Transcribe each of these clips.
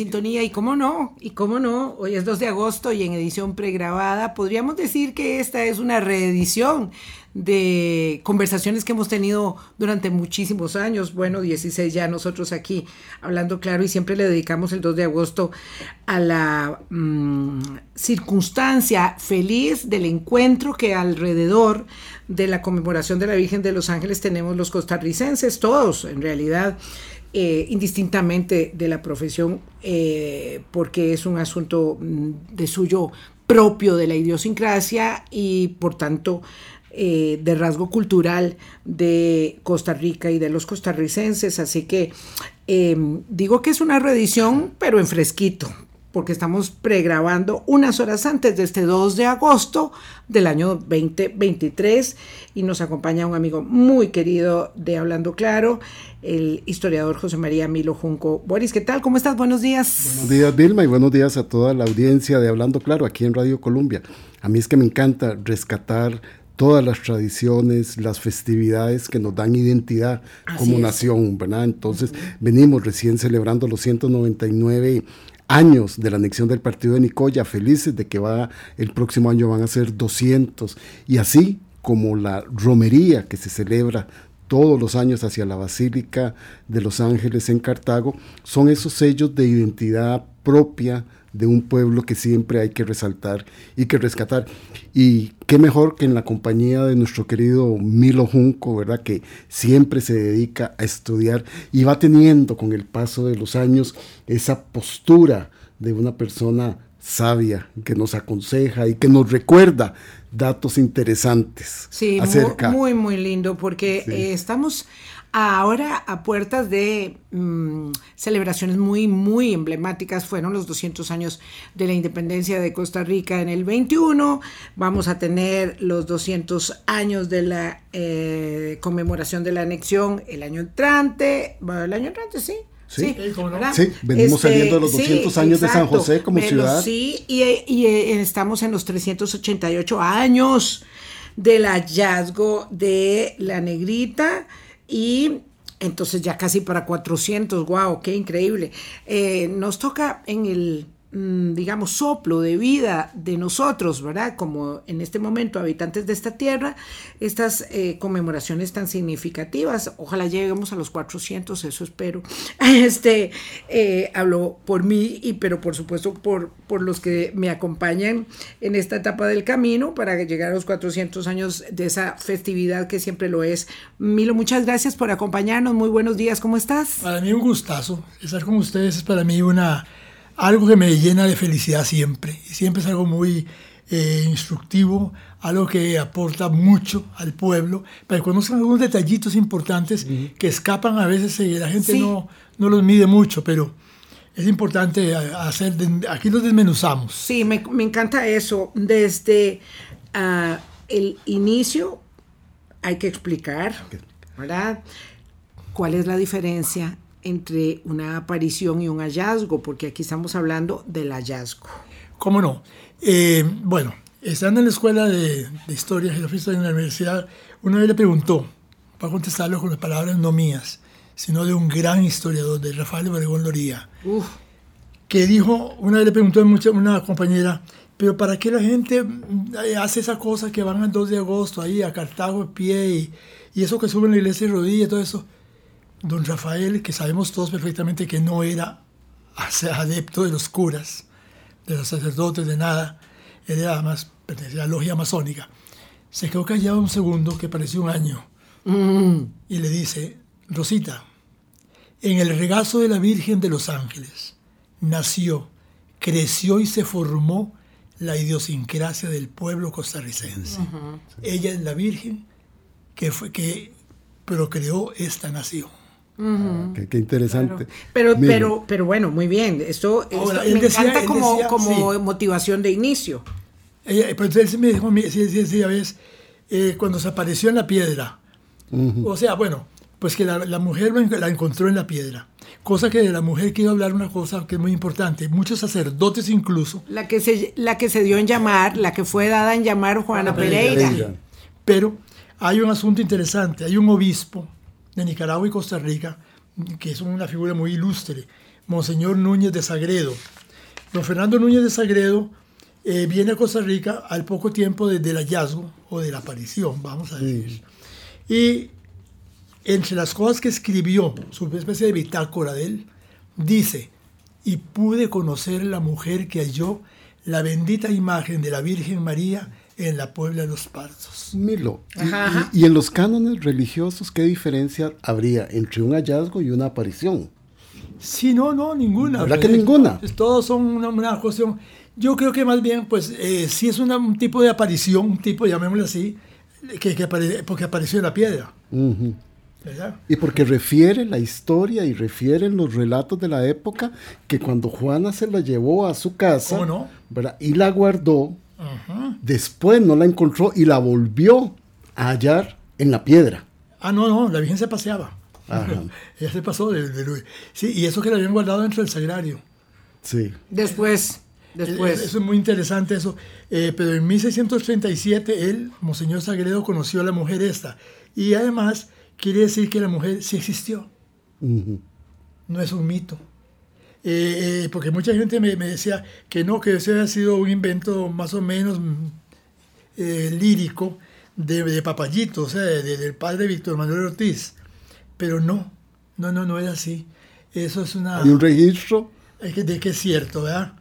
sintonía y cómo no, y cómo no, hoy es 2 de agosto y en edición pregrabada podríamos decir que esta es una reedición de conversaciones que hemos tenido durante muchísimos años, bueno, 16 ya nosotros aquí hablando claro y siempre le dedicamos el 2 de agosto a la mm, circunstancia feliz del encuentro que alrededor de la conmemoración de la Virgen de los Ángeles tenemos los costarricenses, todos en realidad. Eh, indistintamente de la profesión, eh, porque es un asunto mm, de suyo propio de la idiosincrasia y por tanto eh, de rasgo cultural de Costa Rica y de los costarricenses. Así que em, digo que es una reedición, pero en fresquito, porque estamos pregrabando unas horas antes de este 2 de agosto del año 2023 y nos acompaña un amigo muy querido de Hablando Claro, el historiador José María Milo Junco. Boris, ¿qué tal? ¿Cómo estás? Buenos días. Buenos días, Vilma, y buenos días a toda la audiencia de Hablando Claro aquí en Radio Colombia. A mí es que me encanta rescatar todas las tradiciones, las festividades que nos dan identidad como nación, ¿verdad? Entonces, venimos recién celebrando los 199 años de la anexión del partido de Nicoya, felices de que va el próximo año van a ser 200 y así como la romería que se celebra todos los años hacia la Basílica de los Ángeles en Cartago, son esos sellos de identidad propia de un pueblo que siempre hay que resaltar y que rescatar. Y qué mejor que en la compañía de nuestro querido Milo Junco, ¿verdad? Que siempre se dedica a estudiar y va teniendo con el paso de los años esa postura de una persona sabia que nos aconseja y que nos recuerda datos interesantes. Sí, acerca. Muy, muy, lindo porque eh, estamos Ahora, a puertas de mm, celebraciones muy, muy emblemáticas, fueron los 200 años de la independencia de Costa Rica en el 21, vamos a tener los 200 años de la eh, conmemoración de la anexión el año entrante, el año entrante, sí, Sí, sí, venimos este, saliendo de los 200 años de San José como ciudad. Sí, y, y, eh, estamos en los 388 años del hallazgo de la negrita y entonces ya casi para 400, wow, qué increíble. Eh, nos toca en el digamos, soplo de vida de nosotros, ¿verdad? Como en este momento habitantes de esta tierra, estas eh, conmemoraciones tan significativas, ojalá lleguemos a los 400, eso espero. Este, eh, hablo por mí y pero por supuesto por, por los que me acompañan en esta etapa del camino para llegar a los 400 años de esa festividad que siempre lo es. Milo, muchas gracias por acompañarnos, muy buenos días, ¿cómo estás? Para mí un gustazo, estar con ustedes es para mí una algo que me llena de felicidad siempre. Y siempre es algo muy eh, instructivo, algo que aporta mucho al pueblo, para que conozcan algunos detallitos importantes que escapan a veces y la gente no, no los mide mucho, pero es importante hacer, aquí los desmenuzamos. Sí, me, me encanta eso. Desde uh, el inicio hay que explicar, ¿verdad? ¿Cuál es la diferencia entre una aparición y un hallazgo, porque aquí estamos hablando del hallazgo. ¿Cómo no? Eh, bueno, estando en la escuela de, de historia, geografía en la universidad, una vez le preguntó, para contestarlo con las palabras no mías, sino de un gran historiador, de Rafael Obregón Loría, que dijo, una vez le preguntó a una compañera, pero ¿para qué la gente eh, hace esas cosas que van al 2 de agosto ahí a Cartago de pie y, y eso que suben la iglesia de rodillas y todo eso? Don Rafael, que sabemos todos perfectamente que no era adepto de los curas, de los sacerdotes, de nada, él era además, pertenecía a la logia masónica, se quedó callado un segundo que pareció un año mm. y le dice, Rosita, en el regazo de la Virgen de los Ángeles nació, creció y se formó la idiosincrasia del pueblo costarricense. Ella es la Virgen que, fue, que procreó esta nación. Ah, qué, interesante. Pero, pero, pero bueno, muy bien. Esto, me encanta como, como motivación de inicio. Ella, pues él me dijo, sí, sí, sí, ves, eh, cuando se apareció en la piedra. O sea, bueno, pues que la, la, mujer la encontró en la piedra. Cosa que de la mujer quiero hablar una cosa que es muy importante. Muchos sacerdotes incluso. La que se, la que se dio en llamar, la que fue dada en llamar Juana Pereira. Pero hay un asunto interesante. Hay un obispo de Nicaragua y Costa Rica, que es una figura muy ilustre, Monseñor Núñez de Sagredo. Don Fernando Núñez de Sagredo eh, viene a Costa Rica al poco tiempo desde el hallazgo o de la aparición, vamos a decir. Y entre las cosas que escribió, su especie de bitácora de él, dice, y pude conocer la mujer que halló la bendita imagen de la Virgen María en la Puebla de los Partos. Milo, y, y, en los cánones religiosos, ¿qué diferencia habría entre un hallazgo y una aparición? Sí, no, no, ninguna. ¿Verdad que ninguna? Todos son una, una, cuestión. Yo creo que más bien, pues, eh, sí es una, un tipo de aparición, un tipo, llamémoslo así, que, que apare, porque apareció en la piedra. ¿verdad? Y porque refiere la historia y refieren los relatos de la época que cuando Juana se la llevó a su casa ¿Cómo no? ¿verdad? y la guardó, después no la encontró y la volvió a hallar en la piedra. Ah, no, no, la Virgen se paseaba. Ella se pasó de, de, Sí, y eso que la habían guardado dentro del sagrario. Sí. Después, después. Eso es muy interesante eso. Eh, pero en 1637 él, Monseñor Sagredo, conoció a la mujer esta. Y además quiere decir que la mujer sí existió. No es un mito. Eh, eh, porque mucha gente me, me, decía que no, que ese había sido un invento más o menos eh, lírico de, de, Papayito, o sea, de, del padre Víctor Manuel Ortiz. Pero no, no, no, no es así. Eso es una... ¿Hay un registro? De que es cierto, ¿verdad?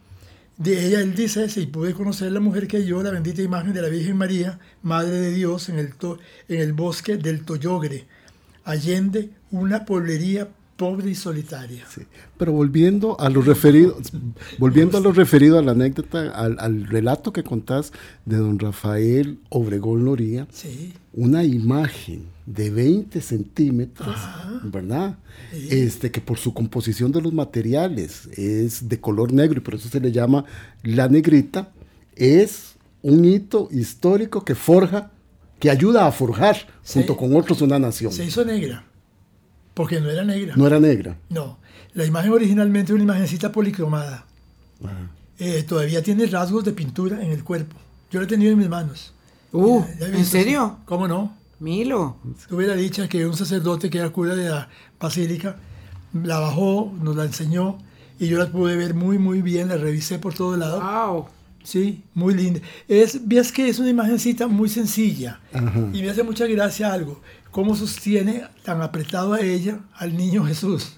De ella él dice, si pude conocer la mujer que yo, la bendita imagen de la Virgen María, Madre de Dios, en el, to, en el bosque del Toyogre, allende una poblería pobre y solitaria. Sí. Pero volviendo a lo referido, volviendo a lo referido a la anécdota, al, al, relato que contás de don Rafael Obregón Loría, sí. una imagen de 20 centímetros, Ajá. ¿verdad? Sí. Este, que por su composición de los materiales es de color negro y por eso se le llama la negrita, es un hito histórico que forja, que ayuda a forjar junto con otros una nación. Se hizo negra, porque no era negra. No era negra. No, la imagen originalmente era una imagencita policromada. Eh, todavía tiene rasgos de pintura en el cuerpo. Yo la he tenido en mis manos. Uh, Ya- ya he ¿en serio? ¿Cómo no? Milo. Tuve la dicha que un sacerdote que era cura de la basílica la bajó, nos la enseñó y yo la pude ver muy, muy bien, la revisé por todo lado. Wow. Sí, muy linda. Es, ves que es una imagencita muy sencilla Ajá. y me hace mucha gracia algo, cómo sostiene tan apretado a ella al niño Jesús.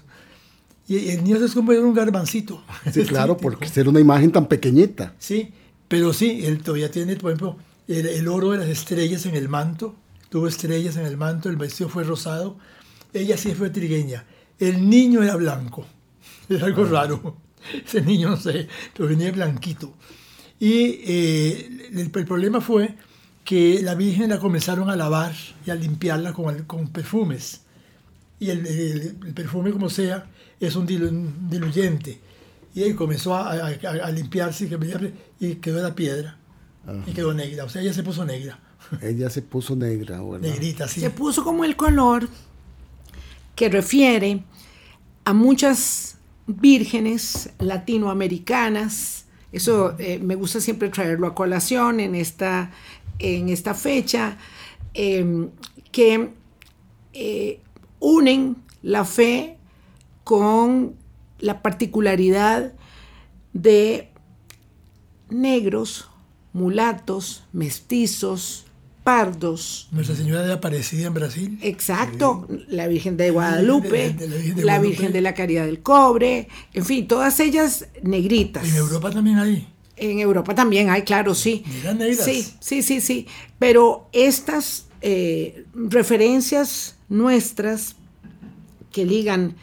Y el niño es como un garbancito. Sí, claro, porque ser una imagen tan pequeñita. Sí, pero sí, él todavía tiene, por ejemplo, el, el oro de las estrellas en el manto. Tuvo estrellas en el manto, el vestido fue rosado. Ella sí fue trigueña. El niño era blanco. Es algo raro. Ese niño, no sé, pero venía blanquito. Y eh, el, el problema fue que la Virgen la comenzaron a lavar y a limpiarla con, con perfumes. Y el, el- el perfume, como sea, es un dilu- un diluyente. Y ahí comenzó a, a- a- limpiarse y que- y quedó la piedra. Y quedó negra. O sea, ella se puso negra. Ella se puso negra, ¿verdad? Negrita, sí. Se puso como el color que refiere a muchas vírgenes latinoamericanas. Eso eh, me gusta siempre traerlo a colación en esta, en esta fecha, eh, que eh, unen la fe con la particularidad de negros, mulatos, mestizos, pardos, Nuestra Señora de Aparecida en Brasil. Exacto, la Virgen de Guadalupe, la Virgen de la Guadalupe. Virgen de la Caridad del Cobre, en fin, todas ellas negritas. En Europa también hay. En Europa también hay, claro, sí. Sí, sí, sí, sí. Pero estas eh, referencias nuestras que ligan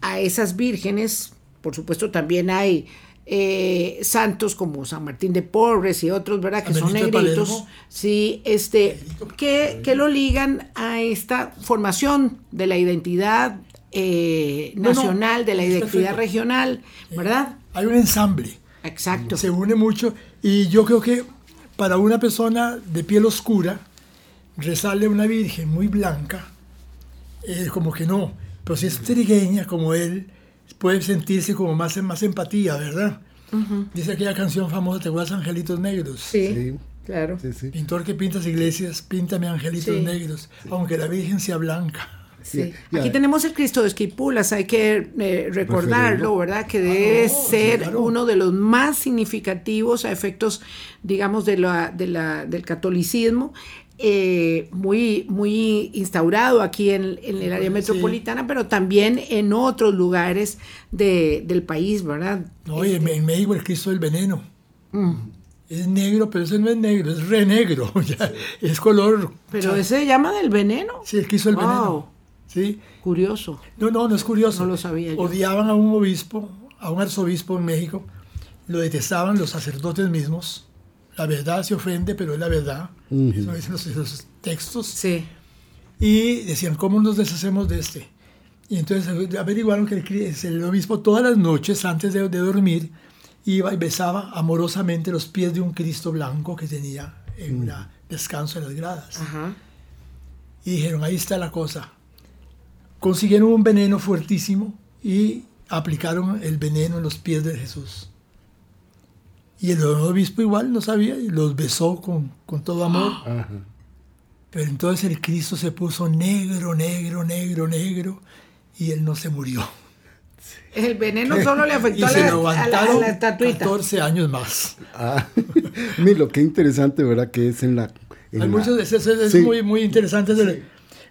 a esas vírgenes, por supuesto también hay eh, santos como San Martín de Porres y otros, ¿verdad? Que son negritos. Sí, este, que, que lo ligan a esta formación de la identidad eh, No, no, nacional, de la identidad regional, ¿verdad? Hay un ensamble. Exacto. Se une mucho. Y yo creo que para una persona de piel oscura, rezarle a una virgen muy blanca, eh, como que no. Pero si es trigueña como él, puede sentirse como más, más empatía, ¿verdad? Dice aquella canción famosa, ¿te acuerdas? Angelitos Negros. Sí, Sí. claro. Sí, sí. Pintor que pintas iglesias, píntame angelitos Sí. negros, aunque la Virgen sea blanca. Sí. Aquí tenemos el Cristo de Esquipulas, hay que eh, recordarlo, ¿verdad? Que debe ah, ser uno de los más significativos a efectos, digamos, de la, de la, del catolicismo. Eh, muy, muy instaurado aquí en, el área metropolitana, pero también en otros lugares del país, ¿verdad? No, en, este México el Cristo del Veneno. Mm. Es negro, pero ese no es negro, es re negro, es color. Pero ese se llama del veneno. Sí, el Cristo del Veneno. ¿sí? Curioso. No, no, no es curioso. No lo sabía yo. Odiaban a un obispo, a un arzobispo en México, lo detestaban los sacerdotes mismos la verdad se ofende, pero es la verdad. Eso dicen los, textos. Sí. Y decían, ¿cómo nos deshacemos de este? Y entonces averiguaron que el, obispo todas las noches antes de, dormir iba y besaba amorosamente los pies de un Cristo blanco que tenía en un descanso en las gradas. Y dijeron, ahí está la cosa. Consiguieron un veneno fuertísimo y aplicaron el veneno en los pies de Jesús. Y el obispo igual no sabía y los besó con, con todo amor. Pero entonces el Cristo se puso negro, negro, negro, negro y él no se murió. El veneno solo le afectó a, la, a, la, estatuita. 14 años más. Ah, mira, qué interesante, ¿verdad? Que es en la... Hay muchos, es, es, muy, muy interesante.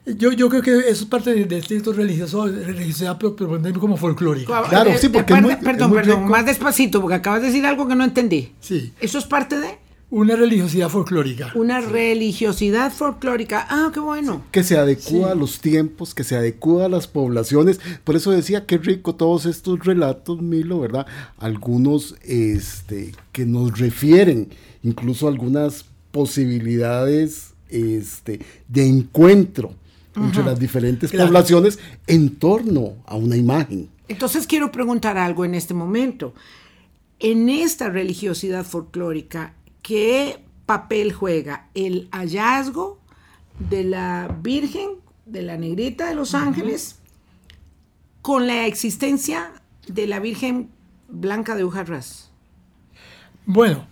Yo, yo creo que eso es parte del de texto religioso, religiosidad, pero, pero como folclórica. Claro, sí, porque es muy, Perdón, perdón, más despacito, porque acabas de decir algo que no entendí. Sí. ¿Eso es parte de...? Una religiosidad folclórica. Una religiosidad folclórica. Ah, qué bueno. Que se adecua a los tiempos, que se adecua a las poblaciones. Por eso decía, qué rico todos estos relatos, Milo, ¿verdad? Algunos este, que nos refieren incluso algunas posibilidades este, de encuentro entre las diferentes poblaciones en torno a una imagen. Entonces quiero preguntar algo en este momento. En esta religiosidad folclórica, ¿qué papel juega el hallazgo de la Virgen, de la Negrita de los Ángeles, con la existencia de la Virgen Blanca de Ujarras? Bueno,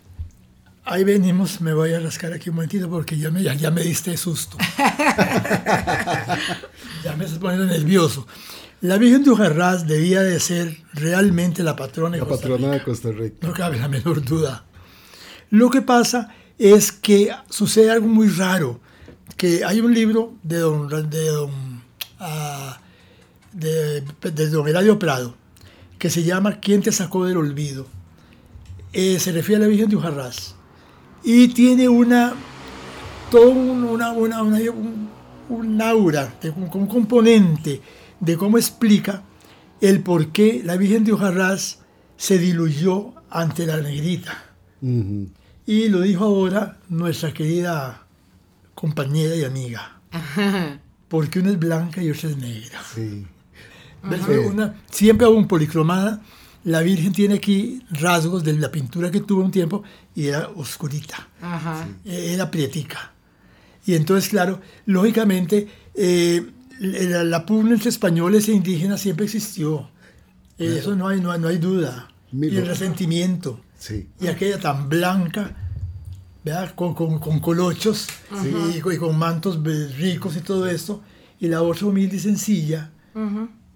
Ahí venimos, me voy a rascar aquí un momentito porque ya me, ya, me diste susto. ya me estás poniendo nervioso. La Virgen de Ujarrás debía de ser realmente la patrona de, la Costa, patrona Rica. de Costa Rica. No cabe la menor duda. Lo que pasa es que sucede algo muy raro, que hay un libro de don, de don, uh, de, de don Eladio Prado que se llama ¿Quién te sacó del olvido? Eh, se refiere a la Virgen de Ujarrás y tiene una, todo una, una, un, aura, un, componente de cómo explica el por qué la Virgen de Ojarrás se diluyó ante la negrita. Y lo dijo ahora nuestra querida compañera y amiga. Porque una es blanca y otra es negra. siempre hago un policromada la Virgen tiene aquí rasgos de la pintura que tuvo un tiempo y era oscurita, e-, era prietica. Y entonces, claro, lógicamente, eh, la, pugna entre españoles e indígenas siempre existió. Eso no hay, no, hay duda. Y el resentimiento. Y aquella tan blanca, Con, con, colochos y, con mantos ricos y todo esto. Y la otra humilde y sencilla.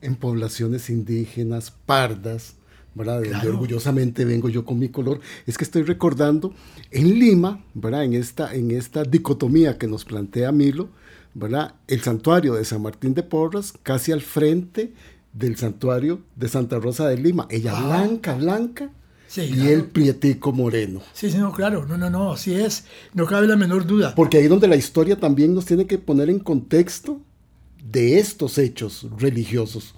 En poblaciones indígenas, pardas, ¿verdad? orgullosamente vengo yo con mi color, es que estoy recordando en Lima, ¿verdad? En esta, en esta dicotomía que nos plantea Milo, ¿verdad? El santuario de San Martín de Porras, casi al frente del santuario de Santa Rosa de Lima. Ella ah. blanca, blanca, y el prietico moreno. Sí, sí, no, claro, no, no, no, así es, no cabe la menor duda. Porque ahí donde la historia también nos tiene que poner en contexto de estos hechos religiosos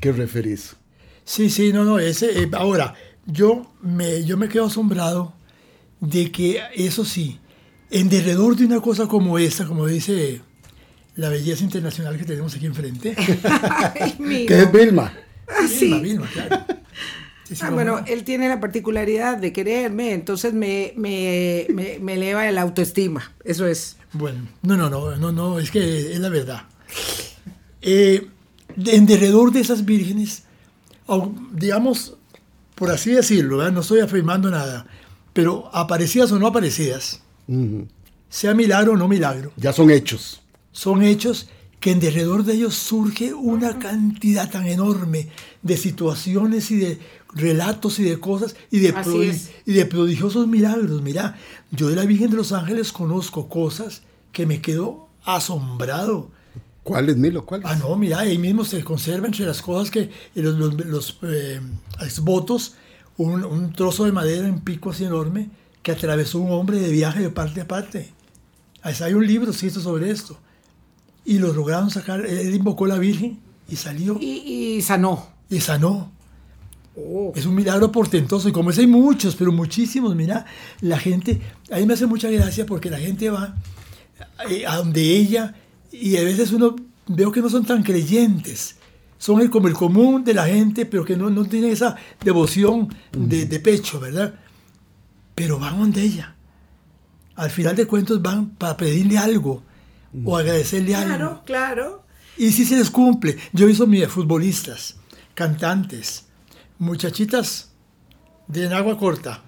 que referís. Sí, sí, no, no, ese, eh, ahora, yo me, yo me quedo asombrado de que, eso sí, en derredor de una cosa como esta, como dice la belleza internacional que tenemos aquí enfrente, que es Vilma. Ah, sí. Vilma, claro. ah, bueno, él tiene la particularidad de quererme, entonces me, me, me, eleva el autoestima, eso es. Bueno, no, no, no, no, no, es que es la verdad. Eh, en derredor de esas vírgenes digamos, por así decirlo, no estoy afirmando nada, pero aparecidas o no aparecidas, sea milagro o no milagro. Ya son hechos. Son hechos que en derredor de ellos surge una cantidad tan enorme de situaciones y de relatos y de cosas y de, y de prodigiosos milagros. Mira, yo de la Virgen de los Ángeles conozco cosas que me quedo asombrado. ¿Cuáles, Milo? ¿Cuáles? Ah, no, mira, ahí mismo se conserva entre las cosas que los, los, los eh, exvotos, un, un, trozo de madera en pico así enorme que atravesó un hombre de viaje de parte a parte. Ahí hay un libro escrito sobre esto. Y lo lograron sacar, él invocó a la Virgen y salió. Y, y sanó. Y sanó. Oh. Es un milagro portentoso. Y como es hay muchos, pero muchísimos, mira, la gente, a mí me hace mucha gracia porque la gente va eh, a donde ella y a veces uno veo que no son tan creyentes. Son el, como el común de la gente, pero que no, no tienen esa devoción de, de, pecho, ¿verdad? Pero van donde ella. Al final de cuentos van para pedirle algo o agradecerle algo. Claro, claro. Y si se les cumple. Yo he visto mis futbolistas, cantantes, muchachitas de agua corta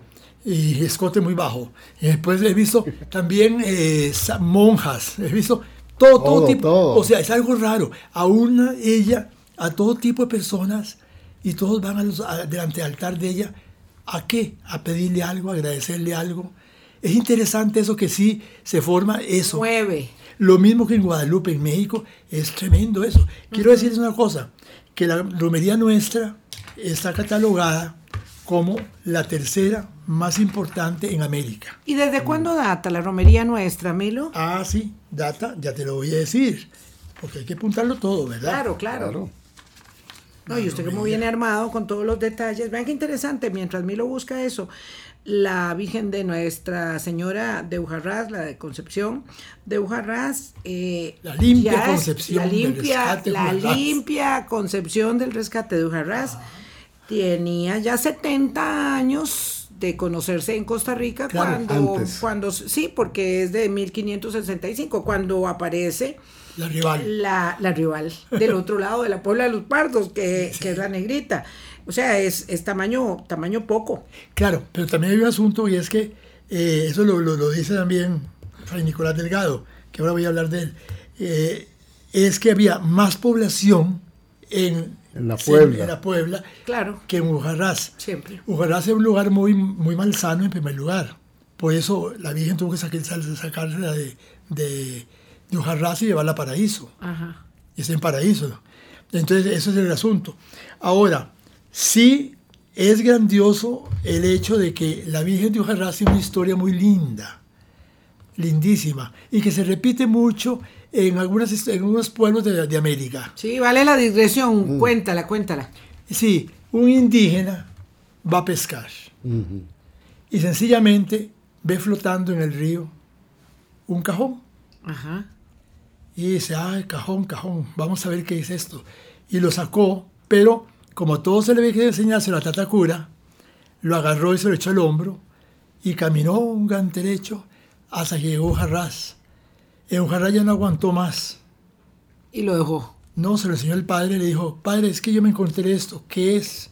y escote muy bajo. Y después he visto también eh, monjas, he visto todo, todo, tipo. O sea, es algo raro. A una, ella, a todo tipo de personas y todos van a los, delante del altar de ella. ¿A qué? A pedirle algo, a agradecerle algo. Es interesante eso que sí se forma eso. Mueve. Lo mismo que en Guadalupe, en México, es tremendo eso. Quiero decirles una cosa, que la romería nuestra está catalogada como la tercera más importante en América. ¿Y desde cuándo data la romería nuestra, Milo? Ah, sí, data, ya te lo voy a decir, porque hay que apuntarlo todo, ¿verdad? Claro, claro. No, y usted como viene armado con todos los detalles, vean qué interesante, mientras Milo busca eso, la Virgen de Nuestra Señora de Ujarrás, la de Concepción de Ujarrás, eh, la limpia Concepción la limpia, la limpia Concepción del Rescate de Ujarrás. Tenía ya 70 años de conocerse en Costa Rica cuando, cuando, sí, porque es de 1565, cuando aparece la rival. La, rival del otro lado de la Puebla de los Pardos, que, que es la negrita. O sea, es, es, tamaño, tamaño poco. Claro, pero también hay un asunto y es que eh, eso lo, lo, dice también Fray Nicolás Delgado, que ahora voy a hablar de él, eh, es que había más población en en la Puebla. En la Puebla. Claro. Que en Ujarrás. Siempre. Ujarrás es un lugar muy, muy malsano en primer lugar. Por eso la Virgen tuvo que sacarla de, de, de Ujarrás y llevarla a Paraíso. Ajá. Y está en Paraíso. Entonces, eso es el asunto. Ahora, sí es grandioso el hecho de que la Virgen de Ujarrás tiene una historia muy linda, lindísima, y que se repite mucho en, algunas, en algunos pueblos de, de América. Sí, vale la digresión, mm. cuéntala, cuéntala. Sí, un indígena va a pescar y sencillamente ve flotando en el río un cajón. Ajá. Y dice, ay, cajón, cajón, vamos a ver qué es esto. Y lo sacó, pero como todo se le ve que enseñarse la tatacura, lo agarró y se lo echó al hombro y caminó un gran derecho hasta que llegó a Jarrás. Eujarra ya no aguantó más. ¿Y lo dejó? No, se lo enseñó el padre, le dijo, padre, es que yo me encontré esto, ¿qué es?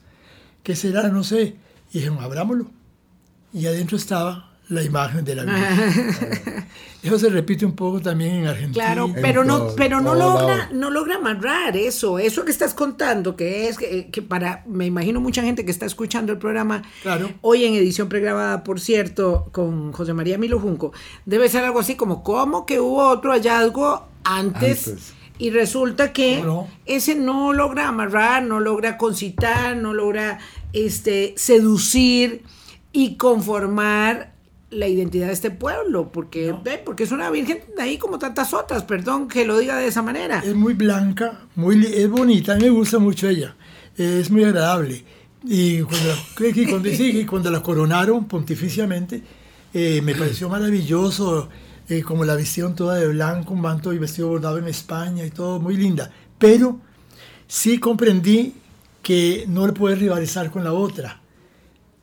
¿Qué será? No sé. Y dijeron, abrámoslo. Y adentro estaba la imagen de la Virgen. eso se repite un poco también en Argentina. Claro, pero no, pero no logra, no logra amarrar eso, eso que estás contando, que es que, para, me imagino mucha gente que está escuchando el programa claro. hoy en edición pregrabada, por cierto, con José María Milo Junco, debe ser algo así como, ¿cómo que hubo otro hallazgo antes. Y resulta que ese no logra amarrar, no logra concitar, no logra este, seducir y conformar la identidad de este pueblo, porque, porque es una virgen de ahí como tantas otras, perdón que lo diga de esa manera. Es muy blanca, muy, es bonita, a mí me gusta mucho ella, es muy agradable. Y cuando la, cuando, cuando la coronaron pontificiamente, eh, me pareció maravilloso, eh, como la visión toda de blanco, un manto y vestido bordado en España y todo, muy linda. Pero sí comprendí que no le puede rivalizar con la otra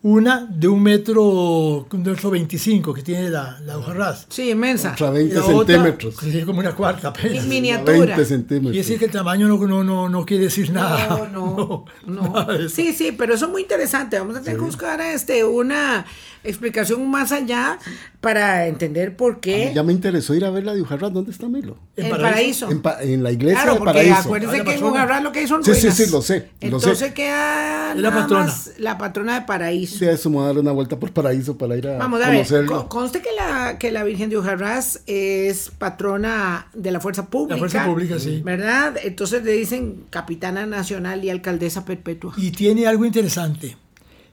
Una de un metro, un metro 25 que tiene la, la hoja ras. Sí, inmensa. Otra Y 20 la otra, centímetros. es como una cuarta apenas. Mi- miniatura. 20 centímetros. Y decir que el tamaño no, no, no, no quiere decir nada. No, no, no. Sí, sí, pero eso es muy interesante. Vamos a tener que buscar este, una explicación más allá para entender por qué Ya me interesó ir a ver la de Ujarrás. ¿Dónde está Milo? en En paraíso. En, pa- en la iglesia Claro, de porque Paraíso. acuérdense Ah, que en. Ujarrás lo que hay son Sí, sí, ruinas. sí, lo sé, lo Entonces sé. queda la nada patrona. más la patrona de paraíso. Me voy a dar una vuelta por Paraíso para ir a Vamos a ver, conocerlo. con- conste que la, que la Virgen de Ujarrás es patrona de la fuerza pública. La fuerza pública, sí. ¿Verdad? Entonces le dicen capitana nacional y alcaldesa perpetua. Y tiene algo interesante.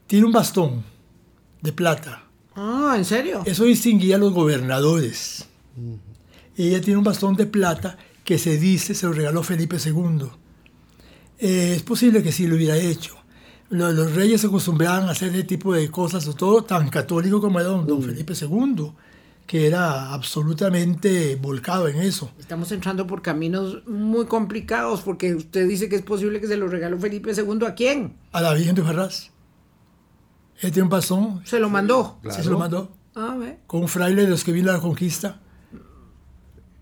Tiene un bastón de plata. Ah, ¿en serio? Eso distinguía a los gobernadores. Ella tiene un bastón de plata que se dice se lo regaló Felipe II. Eh, es posible que sí lo hubiera hecho. Lo- Los, reyes se acostumbraban a hacer ese tipo de cosas, sobre todo tan católico como era don, don Felipe II, que era absolutamente volcado en eso. Estamos entrando por caminos muy complicados porque usted dice que es posible que se lo regaló Felipe II a quién? A la Virgen de Ferraz. Él tiene un bastón, Se lo mandó. sí se lo mandó, A ver. con un fraile de los que vino a la conquista.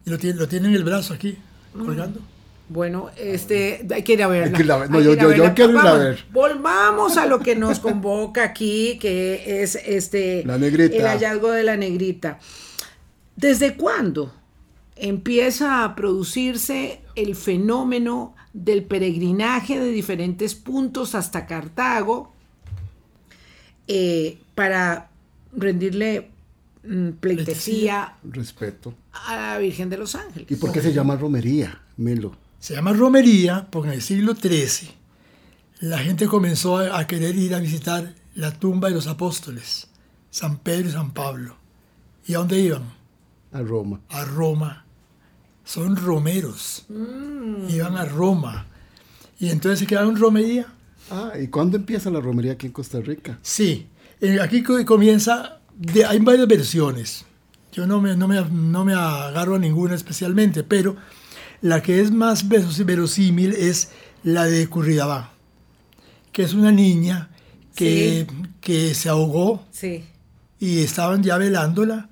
Y lo tiene, lo tiene en el brazo aquí, colgando. Bueno, este, hay que ir a verla. Hay que ir a ver- no, yo- yo- quiero ir a ver. Volvamos a lo que nos convoca aquí, que es este La negrita. el hallazgo de la negrita. ¿Desde cuándo empieza a producirse el fenómeno del peregrinaje de diferentes puntos hasta Cartago eh, para rendirle mm, pleitesía Respeto. a la Virgen de los Ángeles? ¿Y por qué se llama romería, Milo? Se llama romería porque en el siglo XIII la gente comenzó a, querer ir a visitar la tumba de los apóstoles, San Pedro y San Pablo. ¿Y a dónde iban? A Roma. A Roma. Son romeros. Iban a Roma. Y entonces se quedaron en romería. Ah, ¿y cuándo empieza la romería aquí en Costa Rica? Sí, eh, aquí co- comienza, de- hay varias versiones. Yo no me, no, me, no me agarro a ninguna especialmente, pero la que es más veros- verosímil es la de Curridabá, que es una niña que, que se ahogó Sí. y estaban ya velándola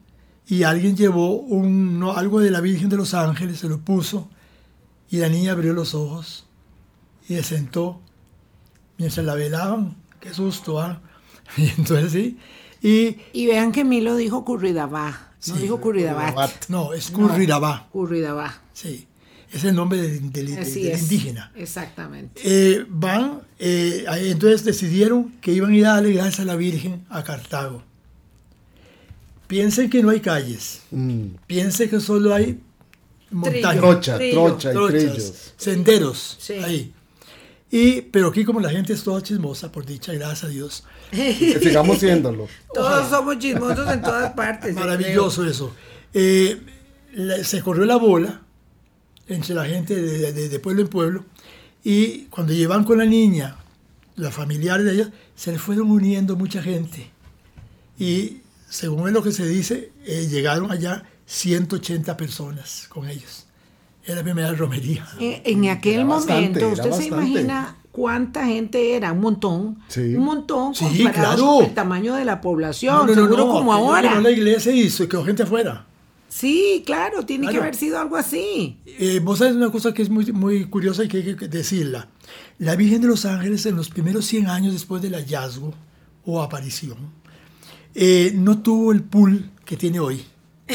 y alguien llevó un, no, algo de la Virgen de los Ángeles, se lo puso y la niña abrió los ojos y se sentó mientras la velaban. Qué susto, ¿ah? Y entonces sí. Y Y vean que Milo dijo Curridabá, no Sí, dijo Curridabat. Curridabat. no, es Curridabá. Curridabá. Sí. Es el nombre del, del- del es. indígena. Exactamente. Eh, van, eh, entonces decidieron que iban a ir a darle gracias a la Virgen a Cartago. Piensen que no hay calles. Mm. Piensen que solo hay montañas. Trocha, trocha y trochas, trillos. senderos Sí. ahí. Y, pero aquí como la gente es toda chismosa, por dicha, gracias a Dios. Que sigamos siéndolo. Todos somos chismosos en todas partes. Maravilloso eso. Eh, la- se corrió la bola entre la gente de, de- de pueblo en pueblo y cuando llevan con la niña, los familiares de ella, se le fueron uniendo mucha gente. Y según lo que se dice, eh, llegaron allá 180 personas con ellos. Era la primera romería. creo. En, en aquel Era bastante, momento, era ¿usted se bastante. imagina cuánta gente era? Un montón. Sí. Un montón Sí, comparado claro. con el tamaño de la población. seguro como aquello ahora. la iglesia y se quedó gente afuera. Sí, claro, tiene que haber sido algo así. Eh, Vos sabés una cosa que es muy, muy curiosa y que hay que decirla. La Virgen de los Ángeles en los primeros 100 años después del hallazgo o aparición, eh, no tuvo el pool que tiene hoy.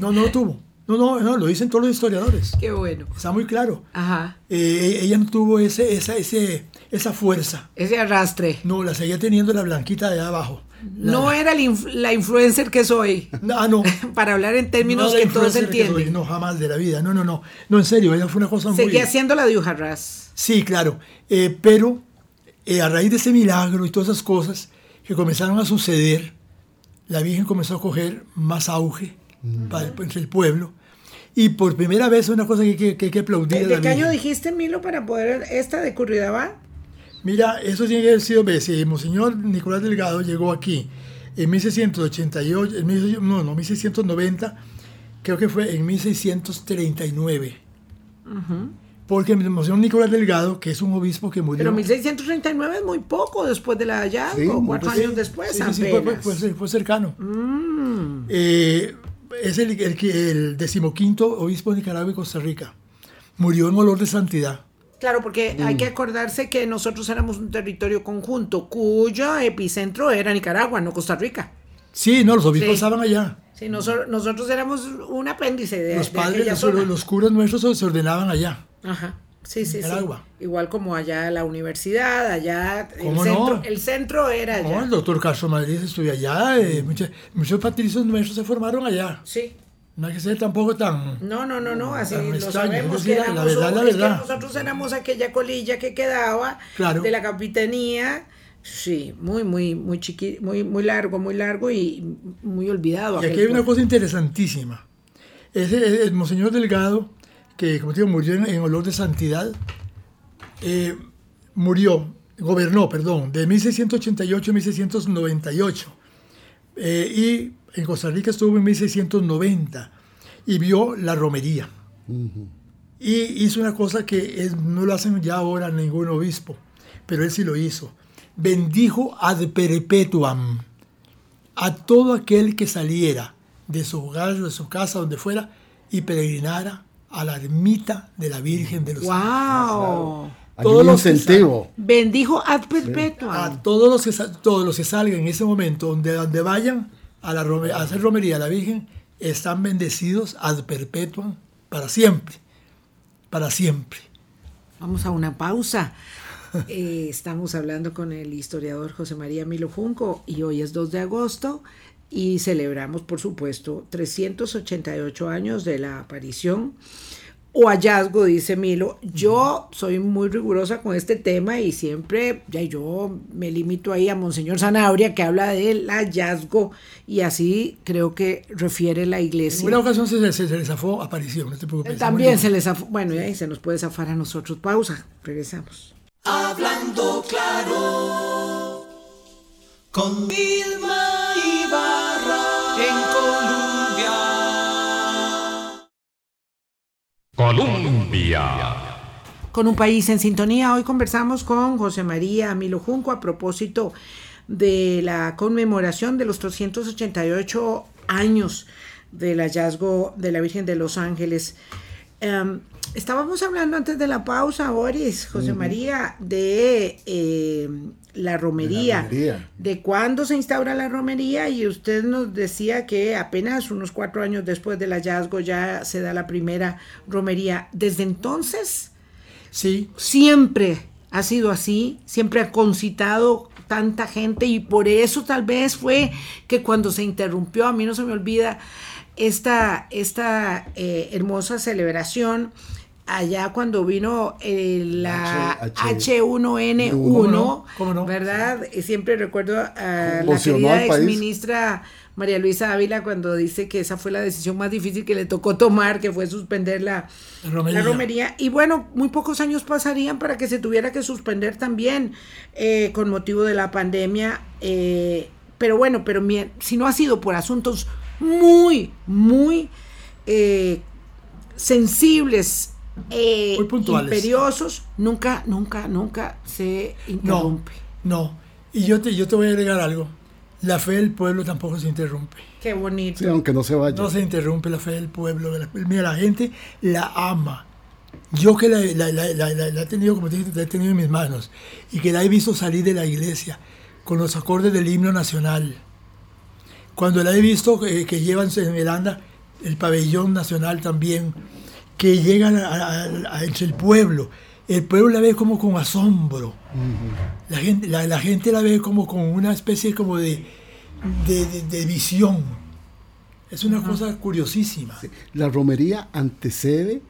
No, no lo tuvo. No, no, no, lo dicen todos los historiadores. Qué bueno. Está muy claro. Ajá. Eh, ella no tuvo ese, esa, ese, esa fuerza. Ese arrastre. No, la seguía teniendo la blanquita de abajo. No era el inf- la influencer que soy. Ah, no. Para hablar en términos No que todos influencer que soy, entienden. no, jamás de la vida. No, no, no. No, en serio, ella fue una cosa muy... Seguía siendo la de Ujarrás. Sí, claro. Eh, pero eh, a raíz de ese milagro y todas esas cosas que comenzaron a suceder, la Virgen comenzó a coger más auge para el- entre el pueblo. Y por primera vez una cosa que, hay que, que que aplaudir. a ¿De qué año dijiste, Milo, para poder esta de Curridabá? Mira, eso tiene que haber sido, ve, si Monseñor Nicolás Delgado llegó aquí en 1688, en 1600 no, no, 1690, creo que fue en 1639. porque Monseñor Nicolás Delgado, que es un obispo que murió... Pero 1639 es muy poco después del hallazgo, cuatro años después sí, sí, fue, fue, cercano. Mm. Eh, es el, el, el, decimoquinto obispo de Nicaragua y Costa Rica. Murió en olor de santidad. Claro, porque hay que acordarse que nosotros éramos un territorio conjunto cuyo epicentro era Nicaragua, no Costa Rica. Sí, no, los obispos estaban allá. Sí, nosotros, nosotros éramos un apéndice de, los padres, los, los curas nuestros se ordenaban allá. Ajá. Sí, sí, sí. Igual como allá la universidad, allá el centro, el centro era allá. el doctor Castro Madrid estudió allá, eh, muchos, muchos patricios nuestros se formaron allá. Sí. No hay que ser tampoco tan. No, no, no, no, así lo sabemos. Que la verdad, la verdad. nosotros éramos aquella colilla que quedaba de la capitanía. Sí, muy, muy, muy chiqui, muy, muy largo, muy largo y muy olvidado. Y aquí hay una cosa interesantísima. Ese, el Monseñor Delgado que como digo, murió en, olor de santidad, eh, murió, gobernó, perdón, de 1688 a 1698. Eh, y en Costa Rica estuvo en 1690 y vio la romería. Y hizo una cosa que no lo hacen ya ahora ningún obispo, pero él sí lo hizo. Bendijo ad perpetuam a todo aquel que saliera de su hogar, de su casa, donde fuera, y peregrinara a la ermita de la Virgen de los ¡Wow! Todos los incentivo. Bendijo ad perpetuum. A todos los, que, todos los que salgan en ese momento, donde, donde vayan a, la, a hacer romería a la Virgen, están bendecidos ad perpetuum para siempre. Para siempre. Vamos a una pausa. Eh, estamos hablando con el historiador José María Milo Junco y hoy es 2 de agosto y celebramos, por supuesto, 388 años de la aparición o hallazgo, dice Milo. Yo soy muy rigurosa con este tema y siempre, ya yo me limito ahí a Monseñor Zanabria que habla del hallazgo y así creo que refiere la iglesia. En una ocasión se, se, le zafó aparición, También se les zafó, bueno, y ahí se nos puede zafar a nosotros. Pausa, regresamos. Hablando claro con Vilma Colombia. Con un país en sintonía, hoy conversamos con José María Milo Junco a propósito de la conmemoración de los 388 años del hallazgo de la Virgen de los Ángeles. Em, estábamos hablando antes de la pausa, Boris, José María, de em, la romería, de cuándo se instaura la romería y usted nos decía que apenas unos cuatro años después del hallazgo ya se da la primera romería. Desde entonces, sí, siempre ha sido así, siempre ha concitado tanta gente y por eso tal vez fue que cuando se interrumpió, a mí no se me olvida esta, esta eh, hermosa celebración allá cuando vino eh, la H, 1 n 1 ¿verdad? Y siempre recuerdo a la querida ex ministra María Luisa Ávila cuando dice que esa fue la decisión más difícil que le tocó tomar, que fue suspender la, romería. Y bueno, muy pocos años pasarían para que se tuviera que suspender también eh, con motivo de la pandemia. Eh, pero bueno, pero si no ha sido por asuntos muy, muy sensibles eh, imperiosos, nunca, nunca, nunca se interrumpe. No, y yo te, yo te voy a agregar algo. La fe del pueblo tampoco se interrumpe. Qué bonito. aunque no se vaya. No se interrumpe la fe del pueblo. Mira, la gente la ama. Yo que la, he tenido, como te dije, la he tenido en mis manos y que la he visto salir de la iglesia con los acordes del himno nacional. Cuando la he visto eh, que llevan en Miranda el pabellón nacional también, que llegan a, entre el pueblo. El pueblo la ve como con asombro. la, gente, la, gente la ve como con una especie como de, de, visión. Es una cosa curiosísima. La romería antecede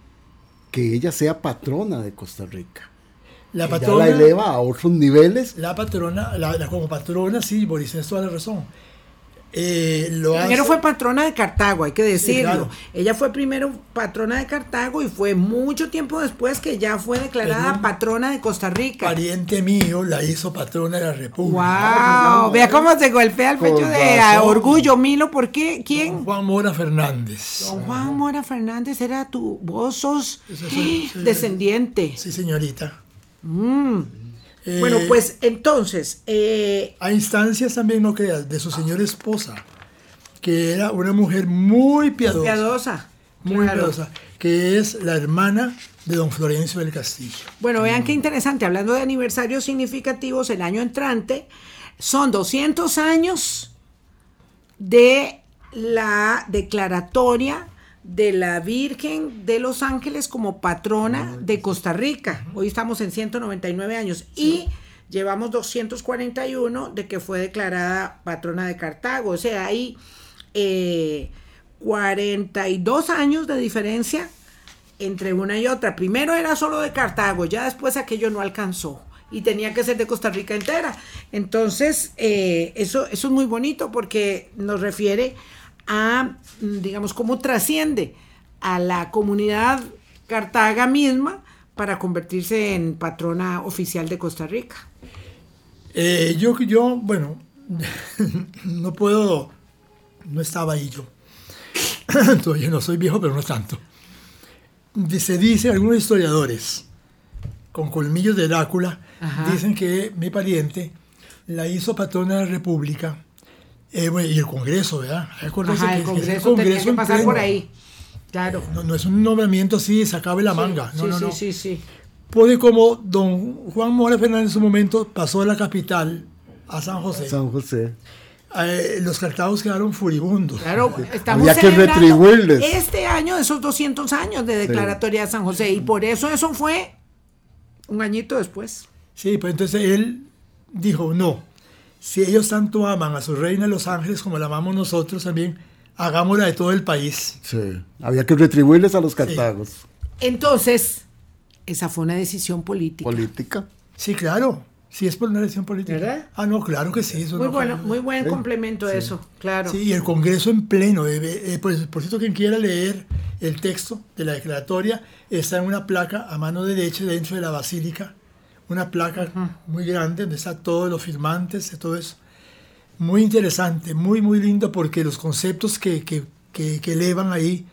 que ella sea patrona de Costa Rica. La patrona la eleva a otros niveles. La patrona, la, como patrona, sí, Boris, es toda la razón. Eh, lo Primero hace- fue patrona de Cartago, hay que decirlo. claro. Ella fue primero patrona de Cartago y fue mucho tiempo después que ya fue declarada patrona de Costa Rica. pariente mío la hizo patrona de la República. ¡Wow! Vea cómo se golpea el pecho de razón. orgullo, Milo. ¿Por qué? ¿Quién? Juan Mora Fernández. Don Juan Mora Fernández era tu. Vos sos soy- descendiente. Sí, señorita. Mm. Eh, Bueno, pues entonces, eh, A instancias también, no creas, de su señora esposa, que era una mujer muy piadosa. piadosa. Muy Claro. piadosa, que es la hermana de don Florencio del Castillo. Bueno, vean qué interesante. Hablando de aniversarios significativos, el año entrante son 200 años de la declaratoria de la Virgen de los Ángeles como patrona de Costa Rica. Hoy estamos en 199 años y llevamos 241 de que fue declarada patrona de Cartago. O sea, hay eh, 42 años de diferencia entre una y otra. Primero era solo de Cartago, ya después aquello no alcanzó y tenía que ser de Costa Rica entera. Entonces, eh, eso, eso es muy bonito porque nos refiere a, digamos, cómo trasciende a la comunidad Cartaga misma para convertirse en patrona oficial de Costa Rica. Eh, yo, yo, bueno, no puedo, no estaba ahí yo. Todavía no soy viejo, pero no tanto. Se dice, algunos historiadores, con colmillos de Drácula, Ajá. dicen que mi pariente la hizo patrona de la República eh, bueno, y el Congreso, ¿verdad? Que Ajá, que- el que es Congreso tenía que en pasar pleno. por ahí. Claro. No, no es un nombramiento así, se acabe la manga. No, sí, no, sí, no. sí, sí. Porque como don Juan Mora Fernández en su momento pasó de la capital a San José, San José. eh, los cartagos quedaron furibundos. Claro, estamos Había que retribuirles. este año esos 200 años de declaratoria de San José y por eso eso fue un añito después. Sí, pues entonces él dijo, no, si ellos tanto aman a su reina de los ángeles como la amamos nosotros también, hagámosla de todo el país. Sí. Había que retribuirles a los cartagos. Entonces, esa fue una decisión política. Política. Sí, claro, sí es por una elección política. ¿Verdad? Ah, no, claro que sí. Eso muy no bueno, muy buen complemento eso, claro. Sí, y el Congreso en pleno. eh, eh, pues, por cierto, quien quiera leer el texto de la declaratoria está en una placa a mano derecha dentro de la basílica. Una placa muy grande donde está todos los firmantes y todo eso. Muy interesante, muy, muy lindo porque los conceptos que, que, que- que elevan ahí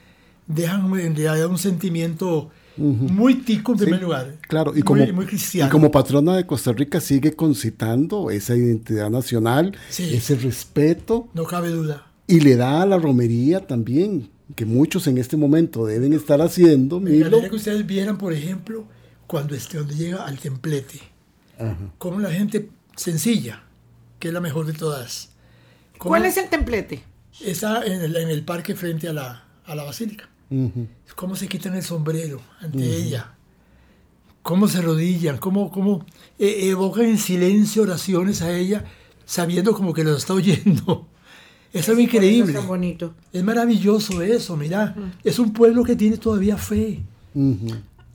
dejan en realidad un sentimiento muy tico en primer Sí, lugar. Claro, y muy, como, muy cristiano. y como patrona de Costa Rica sigue concitando esa identidad nacional, Sí. ese respeto, No cabe duda. y le da a la romería también, que muchos en este momento deben estar haciendo, Me encantaría que ustedes vieran, por ejemplo, cuando, este, cuando llega al templete. Ajá. como la gente sencilla, que es la mejor de todas. cómo ¿Cuál es el templete? Está en el, en el parque frente a la, a la basílica. Cómo se quitan el sombrero ante ella. Cómo se arrodillan, cómo, cómo eh, evocan en silencio oraciones a ella, sabiendo como que los está oyendo. Es algo increíble. Es bonito. Es maravilloso eso, mira. Es un pueblo que tiene todavía fe. Ujú.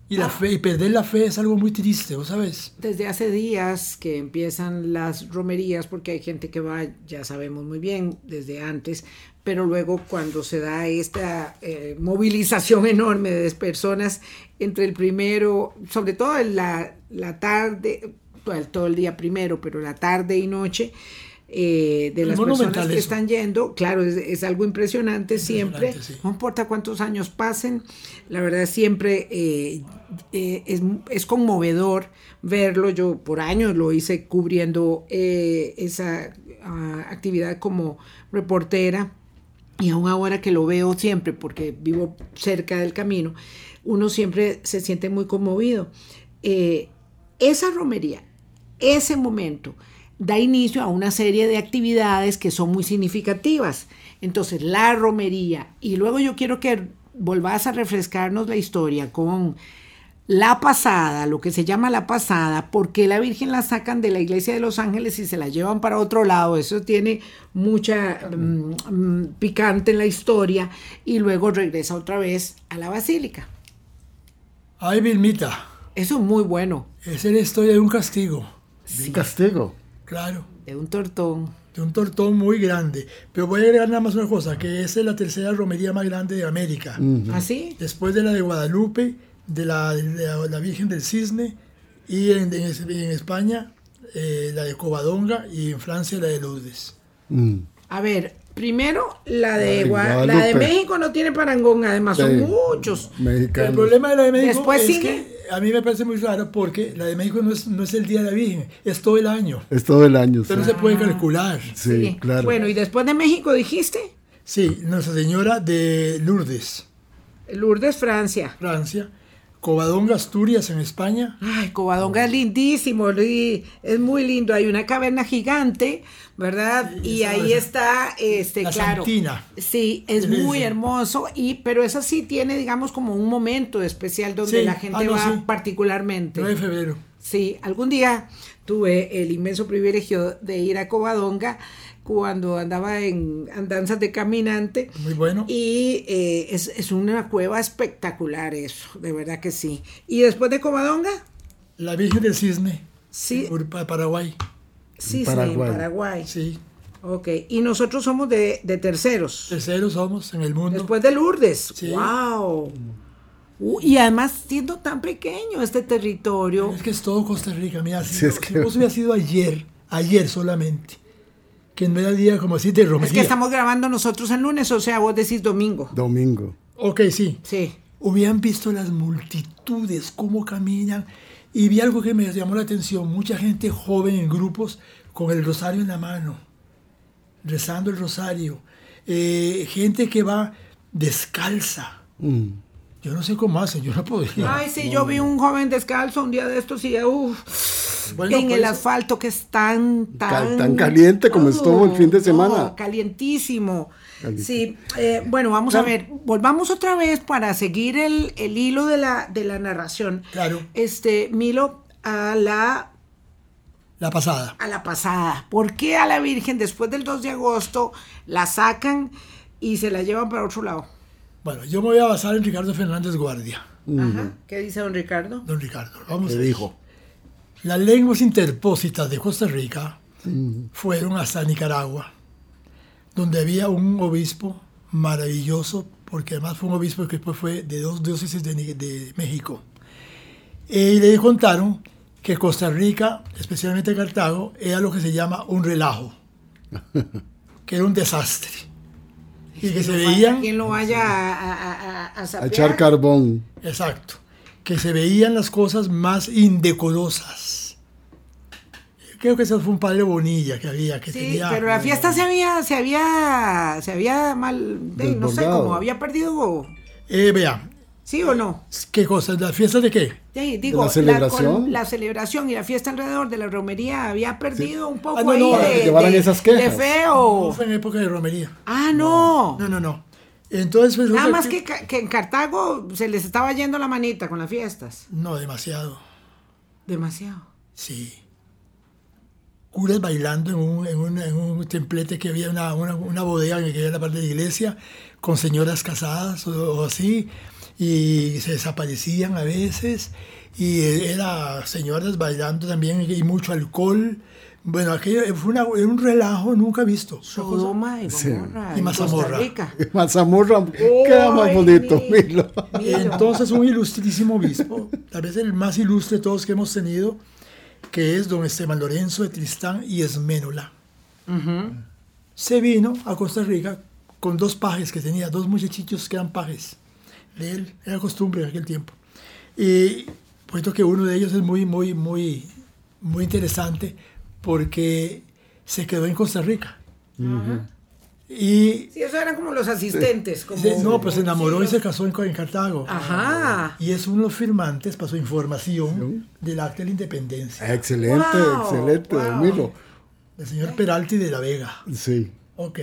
Y, la fe, y perder la fe es algo muy triste, ¿vos sabes? Desde hace días que empiezan las romerías, porque hay gente que va, ya sabemos muy bien, desde antes, pero luego cuando se da esta eh, movilización enorme de personas entre el primero, sobre todo en la, la tarde, todo el día primero, pero la tarde y noche, eh, de Es las personas que eso. están yendo, claro, es, es algo impresionante siempre, Impresionante, sí. no importa cuántos años pasen, la verdad siempre eh, eh, es, es conmovedor verlo. Yo por años lo hice cubriendo eh, esa ah, actividad como reportera y aún ahora que lo veo siempre, porque vivo cerca del camino, uno siempre se siente muy conmovido. Eh, esa romería, ese momento, da inicio a una serie de actividades que son muy significativas. Entonces, la romería, y luego yo quiero que volvás a refrescarnos la historia con la pasada, lo que se llama la pasada, ¿por qué la Virgen la sacan de la iglesia de los ángeles y se la llevan para otro lado? Eso tiene mucha mm, mm, picante en la historia y luego regresa otra vez a la basílica. Ay, Vilmita, Eso es muy bueno, esa es la historia de un castigo. Un castigo. Claro. de un tortón. de un tortón muy grande. Pero voy a agregar nada más una cosa, que esa es la tercera romería más grande de América. ¿Así? Después de la de Guadalupe, de la, de la- la Virgen del Cisne, y en, en Es- en España eh, la de Covadonga y en Francia la de Lourdes. Mm. A ver, primero, la de, Gua- la de. México no tiene parangón, además son muchos. Mexicanos. El problema de la de México Después es sigue. que a mí me parece muy raro porque la de México no es, no es el Día de la Virgen, es todo el año. Es todo el año. Entonces sí. no se puede calcular. Sí, claro. Bueno, y después de México dijiste, Sí, Nuestra Señora de Lourdes, Lourdes, Francia. Francia, Covadonga, Asturias en España, Ay, Covadonga es lindísimo, li- es muy lindo. Hay una caverna gigante, ¿verdad? Y ahí está, este, la claro. Santina. Sí, es muy hermoso, y pero esa sí tiene, digamos, como un momento especial donde Sí, la gente ah, no, va sí. particularmente. 9 de febrero. Sí, algún día tuve el inmenso privilegio de ir a Covadonga cuando andaba en andanzas de caminante. Muy bueno. Y eh, es, es una cueva espectacular eso, de verdad que sí. ¿Y después de Covadonga? La Virgen del Cisne, Sí, pa- Paraguay. sí, sí, Paraguay. en Paraguay. Sí. Ok, y nosotros somos de, de terceros. Terceros somos en el mundo. Después de Lourdes. Sí. ¡Wow! Uh, y además siendo tan pequeño este territorio. Es que es todo Costa Rica. Mira, si, Sí, es si que- vos hubieras ido ayer, ayer solamente, que no era día como así de Es romería. que estamos grabando nosotros el lunes, o sea, vos decís domingo. Domingo. Ok, sí. Sí. Hubieran visto las multitudes, cómo caminan. Y vi algo que me llamó la atención. Mucha gente joven en grupos con el rosario en la mano, rezando el rosario. Eh, gente que va descalza. Mm. Yo no sé cómo hacen, yo no podría. Ay, sí, yo vi un joven descalzo un día de estos y uff, Bueno, en pues, el asfalto que es tan, tan... tan caliente como estuvo el fin de no, semana. calientísimo. Caliente. Sí, eh, bueno, vamos a ver, volvamos otra vez para seguir el, el hilo de la, de la narración. Claro. Este, Milo, a la La pasada. a la pasada. ¿Por qué a la Virgen después del 2 de agosto la sacan y se la llevan para otro lado? Bueno, yo me voy a basar en Ricardo Fernández Guardia. Ajá. ¿Qué dice don Ricardo? Don Ricardo, vamos ver. dijo. Las lenguas interpósitas de Costa Rica fueron hasta Nicaragua, donde había un obispo maravilloso, porque además fue un obispo que después fue de dos diócesis de, México. Eh, y le contaron que Costa Rica, especialmente Cartago, era lo que se llama un relajo, que era un desastre. Y que se veían, Quien lo vaya a, a, a, a echar carbón. exacto, que se veían las cosas más indecorosas. Creo que ese fue un padre Bonilla que había, que Sí, tenía... pero la fiesta se había, se había, se había mal, de- no sé, como había perdido, Eh, vea, ¿sí o no? ¿qué cosas? ¿Las fiestas de qué? Sí, digo, la celebración? con la celebración y la fiesta alrededor de la romería había perdido un poco Ah, no, ahí no, para de, que llevaran de- esas quejas. de No feo. fue en época de romería. Ah, no. No, no, no. Entonces, pues, Nada más que, que en Cartago se les estaba yendo la manita con las fiestas. No, demasiado. Demasiado. Sí. Curas bailando en un, en un, en un templete que había una, una, una bodega que había en la parte de la iglesia, con señoras casadas o, o así, y se desaparecían a veces, y era señoras bailando también, y mucho alcohol. Bueno, aquello fue una- un relajo nunca visto. Sodoma y Sí. Gomorra. Y en Mazamorra. Mazamorra queda más bonito, mi- Milo. Milo. Entonces un ilustrísimo obispo, tal vez el más ilustre de todos que hemos tenido, que es don Esteban Lorenzo de Tristán y Esménola. Se vino a Costa Rica con dos pajes que tenía, dos muchachitos que eran pajes de él, era costumbre en aquel tiempo. Y puesto que uno de ellos es muy, muy, muy, muy interesante porque se quedó en Costa Rica. Y Sí, eso eran como los asistentes. Como, se- no, pues se enamoró sí, y se casó en, en Cartago. Ajá. Y es uno de los firmantes para su información del acta de la independencia. Excelente, Wow, excelente, don wow. Milo. El señor Peralti de la Vega. Sí. Ok.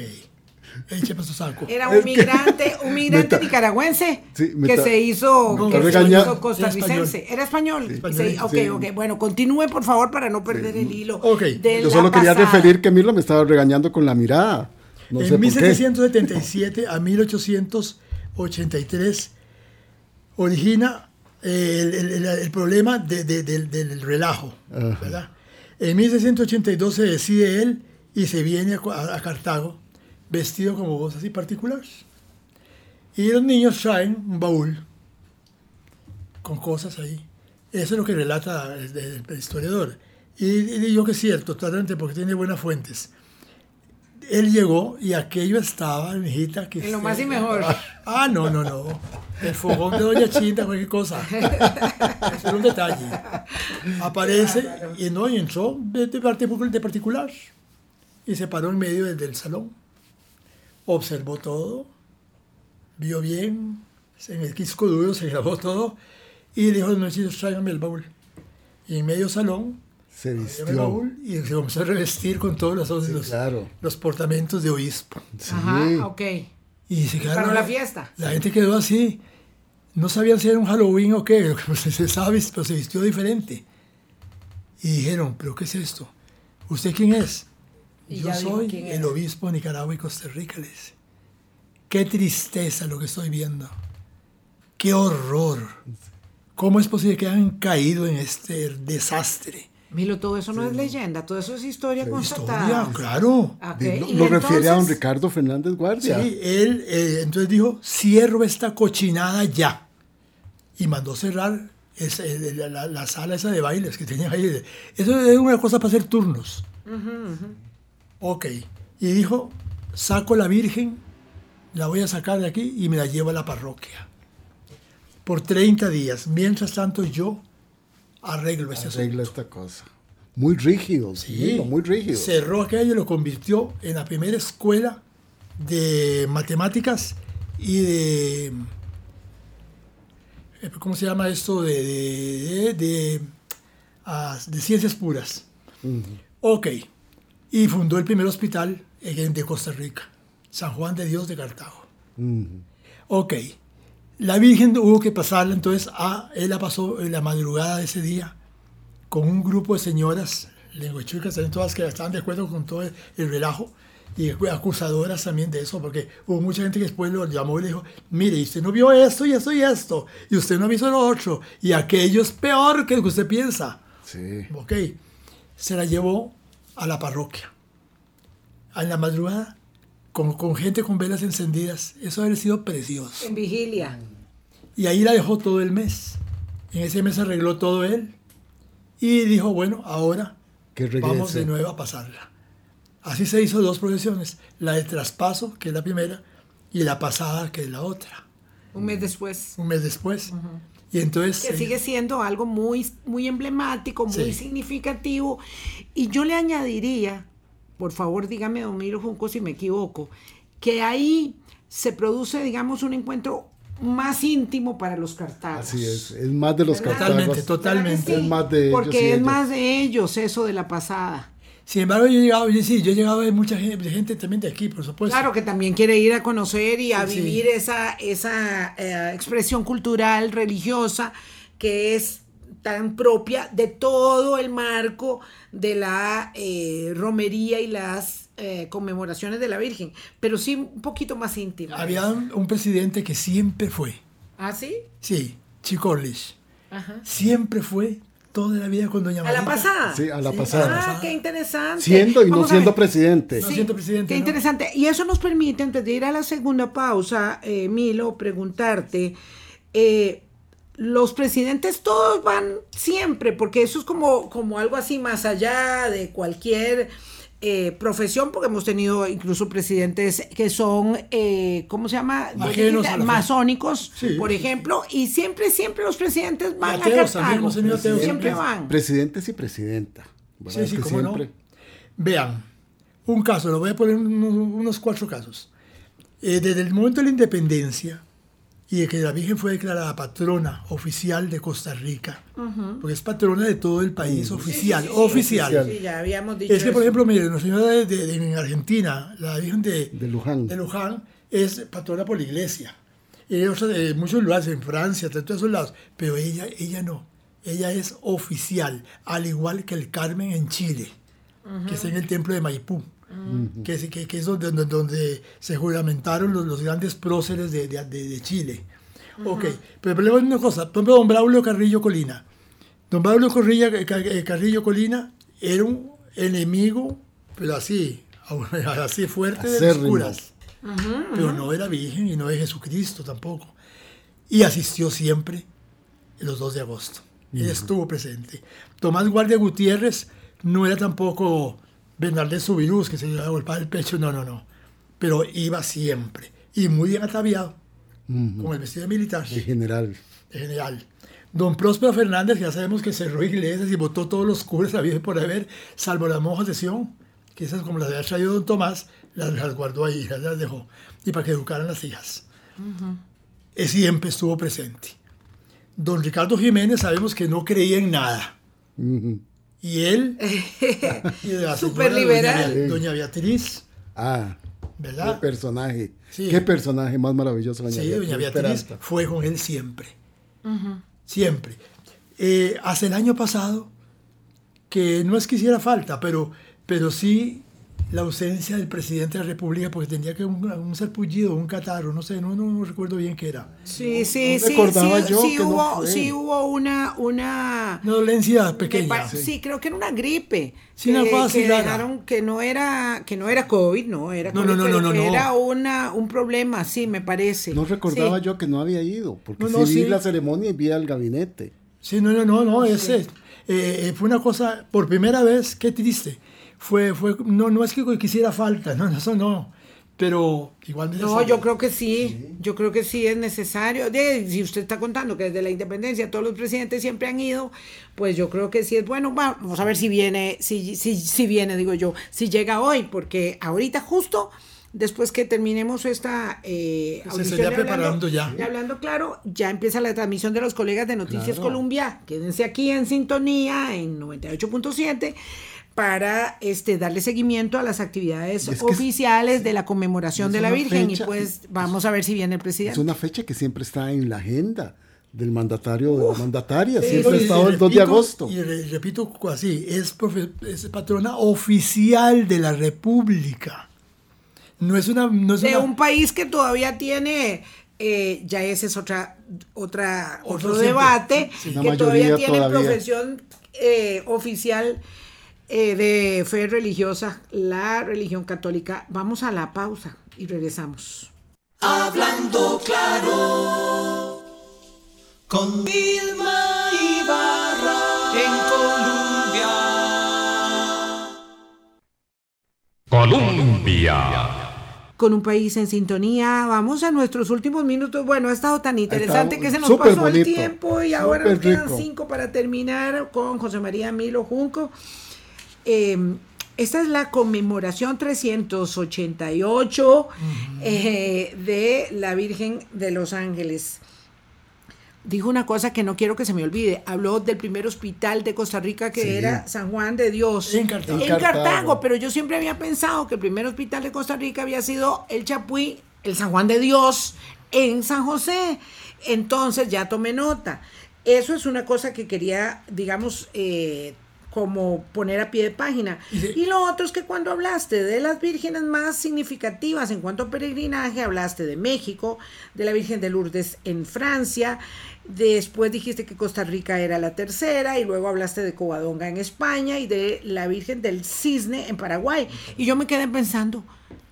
Eche para su saco. Era un migrante, un migrante nicaragüense Sí, que se hizo, No, que se hizo costarricense. Era Era español. español, Sí, ok, sí. ok. Bueno, continúe por favor para no perder el hilo. Ok. de Yo la solo quería pasada. referir que Milo me estaba regañando con la mirada. No en por qué. 1777 a 1883 origina eh, el, el- el- problema de- de- del, del relajo. ¿verdad? En 1682 se decide él y se viene a, a Cartago vestido como vos, así particular. Y los niños traen un baúl con cosas ahí. Eso es lo que relata el, el- el historiador. Y, y digo que es cierto, totalmente, porque tiene buenas fuentes. Él llegó y aquello estaba, mijita, que... En lo se- más y mejor. Ah, no, no, no. El fogón de Doña Chinta, cualquier cosa. Eso es un detalle. Aparece y no, y entró de, de particu- de particular. Y se paró en medio del, del salón. Observó todo. Vio bien. En el quisco duro se grabó todo. Y dijo, no chicos, tráigame el baúl. Y en medio salón, Se vistió. y se comenzó a revestir con todos los, los, claro. los portamentos de obispo. Sí. Ajá, ok. Y se quedaron- Para la fiesta. La gente quedó así. No sabían si era un Halloween o qué. Pues se sabe, pero se vistió diferente. Y dijeron, ¿pero qué es esto? ¿Usted quién es? Y Yo soy el era. obispo de Nicaragua y Costa Rica, le dice. Qué tristeza lo que estoy viendo. Qué horror. ¿Cómo es posible que hayan caído en este desastre? Milo, todo eso no es leyenda, todo eso es historia constatada. Historia, claro. Lo, refiere a don Ricardo Fernández Guardia. Sí, él eh, entonces dijo, cierro esta cochinada ya. Y mandó cerrar esa- el- la, la- la sala esa de bailes que tenían ahí. Eso es una cosa para hacer turnos. Ok. Y dijo, saco la Virgen, la voy a sacar de aquí y me la llevo a la parroquia. Por 30 días. Mientras tanto yo arreglo este asunto. Arregla esta cosa. Muy rígido, sí, muy rígido. Cerró aquello y lo convirtió en la primera escuela de matemáticas y de. eh, ¿Cómo se llama esto? De, de, de, de, ah, de ciencias puras. Ok. Y fundó el primer hospital de Costa Rica, San Juan de Dios de Cartago. Ujú. Ok. La Virgen hubo que pasarla entonces a. Él la pasó en la madrugada de ese día con un grupo de señoras, lenguachucas, todas que estaban de acuerdo con todo el, el relajo y acusadoras también de eso, porque hubo mucha gente que después lo llamó y le dijo: Mire, usted no vio esto y esto y esto, y usted no visto lo otro, y aquello es peor que lo que usted piensa. Sí. Ok. Se la llevó a la parroquia. En la madrugada, con, con gente con velas encendidas. Eso habría sido precioso. En vigilia. Y ahí la dejó todo el mes. En ese mes arregló todo él. Y dijo, bueno, ahora vamos de nuevo a pasarla. Así se hizo dos procesiones. La de traspaso, que es la primera, y la pasada, que es la otra. Un mes después. Un mes después. Y entonces... Que eh, sigue siendo algo muy, muy emblemático, muy Sí. significativo. Y yo le añadiría, por favor dígame, don Miro Junco, si me equivoco, que ahí se produce, digamos, un encuentro más íntimo para los cartagos. Así es. Es más de los Totalmente, cartagos. totalmente. ¿Verdad que Es más de ellos Porque es ellos. más de ellos eso de la pasada. Sin embargo, yo he llegado, yo sí, yo he llegado a ver mucha gente, gente también de aquí, por supuesto. Claro que también quiere ir a conocer y a Sí, sí. vivir esa, esa eh, expresión cultural, religiosa, que es tan propia de todo el marco de la eh, romería y las eh, conmemoraciones de la Virgen, pero sí un poquito más íntima. Había un, un presidente que siempre fue, ¿Ah, sí? sí, Chico Orlich, Ajá. siempre fue toda la vida con Doña ¿A la pasada? Sí, a la Sí, pasada. Ah, qué interesante. Siendo y no Vamos siendo presidente. No siendo presidente, Qué ¿no? interesante. Y eso nos permite, antes de ir a la segunda pausa, eh, Milo, preguntarte, eh, los presidentes todos van siempre, porque eso es como, como algo así más allá de cualquier eh, profesión, porque hemos tenido incluso presidentes que son, eh, ¿cómo se llama? A. Masónicos, Sí, por sí, ejemplo, y siempre, siempre los presidentes van a ateos tenido ateos Siempre siempre. van. Presidentes y presidenta. Sí, sí, cómo no. Vean, un caso, lo voy a poner unos, unos cuatro casos. Eh, desde el momento de la independencia y de que la Virgen fue declarada patrona oficial de Costa Rica, porque es patrona de todo el país, oficial, oficial. Oficial. Sí, ya habíamos dicho Es que, por ejemplo, miren, la señora de, de- de- en Argentina, la Virgen de, De Luján. de Luján, es patrona por la iglesia. Y otros, eh, muchos lugares, en Francia, de todos esos lados. Pero ella, ella no. Ella es oficial, al igual que el Carmen en Chile, que está en el templo de Maipú. Que, que- que es donde, donde, se juramentaron los, los grandes próceres de, de- de- Chile. Ok, pero el problema es una cosa. Por ejemplo, don Braulio Carrillo Colina. Don Braulio Corrilla- Ca- eh, Carrillo Colina era un enemigo, pero así, así fuerte de los curas. Pero no era virgen y no es Jesucristo tampoco. Y asistió siempre los 2 de agosto. Él estuvo presente. Tomás Guardia Gutiérrez no era tampoco Bernardés Subirús, que se le golpeaba el pecho, no, no, no. Pero iba siempre. Y muy bien ataviado, con el vestido militar. De general. De general. Don Próspero Fernández, ya sabemos que cerró iglesias y votó todos los curas vida por haber, salvo las monjas de Sion, que esas como las había traído don Tomás, las, guardó ahí, las dejó, y para que educaran las hijas. Uh Siempre estuvo presente. Don Ricardo Jiménez sabemos que no creía en nada. Y él, súper liberal. Doña, Beatriz. Ah, ¿verdad? Qué personaje. Qué personaje más maravilloso. Doña sí, Doña Beatriz fue con él siempre. Siempre. Eh, hace el año pasado, que no es que hiciera falta, pero, pero sí la ausencia del presidente de la República porque tenía que un, un sarpullido, un catarro, no sé, no, no, recuerdo bien qué era. Sí, sí, sí, sí, sí, hubo, sí hubo una, una, dolencia pequeña. sí. creo que era una gripe. Sí, una cosa que dejaron que no era que no era COVID, no era COVID, no, no, no, no, era una un problema, sí, me parece. No recordaba yo que no había ido, porque sí vi la ceremonia y vi al gabinete. Sí, no, no, no, no, ese eh, eh, fue una cosa por primera vez, qué triste fue, fue no, no es que quisiera falta, no, eso no, pero igual No, yo creo que sí, yo creo que sí es necesario. De, si usted está contando que desde la independencia todos los presidentes siempre han ido, pues yo creo que sí es bueno. Vamos a ver si viene, si, si, si viene, digo yo, si llega hoy, porque ahorita justo después que terminemos esta eh, se estaría preparando ya. Hablando claro, ya empieza la transmisión de los colegas de Noticias Colombia. Quédense aquí en sintonía en 98.7 para este, darle seguimiento a las actividades oficiales de la conmemoración de la Virgen y pues vamos a ver si viene el presidente. Es una fecha que siempre está en la agenda del mandatario de la mandataria, siempre ha estado el 2 de agosto. Y repito así, es, es patrona oficial de la República. No es una... No de un país que todavía tiene eh, ya ese es otra, otra, otro, debate, que todavía tiene profesión eh, oficial eh, de fe religiosa, la religión católica. Vamos a la pausa y regresamos. Hablando claro con Vilma Ibarra en Colombia. Colombia con un país en sintonía. Vamos a nuestros últimos minutos. Bueno, ha estado tan interesante que se nos pasó el tiempo y ahora nos quedan cinco para terminar con José María Milo Junco. Em, esta es la conmemoración 388 eh, de la Virgen de los Ángeles. Dijo una cosa que no quiero que se me olvide. Habló del primer hospital de Costa Rica que era San Juan de Dios. En Cartago. En Cartago. pero yo siempre había pensado que el primer hospital de Costa Rica había sido el Chapuí, el San Juan de Dios, en San José. Entonces ya tomé nota. Eso es una cosa que quería, digamos, eh, como poner a pie de página. Y lo otro es que cuando hablaste de las vírgenes más significativas en cuanto a peregrinaje, hablaste de México, de la Virgen de Lourdes en Francia, después dijiste que Costa Rica era la tercera y luego hablaste de Covadonga en España y de la Virgen del Cisne en Paraguay. Y yo me quedé pensando,